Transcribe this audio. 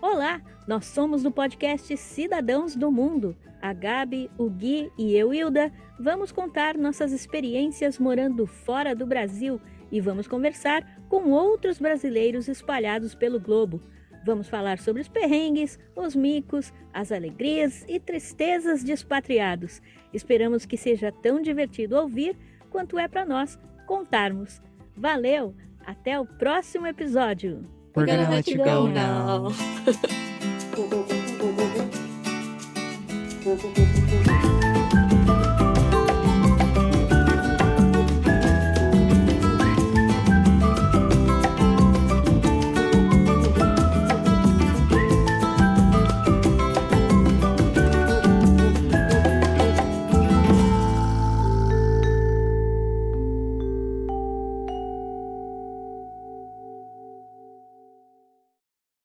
Olá, nós somos do podcast Cidadãos do Mundo. A Gabi, o Gui e eu, Hilda, vamos contar nossas experiências morando fora do Brasil e vamos conversar com outros brasileiros espalhados pelo globo. Vamos falar sobre os perrengues, os micos, as alegrias e tristezas de expatriados. Esperamos que seja tão divertido ouvir quanto é para nós contarmos. Valeu! Até o próximo episódio! We're gonna let you go now.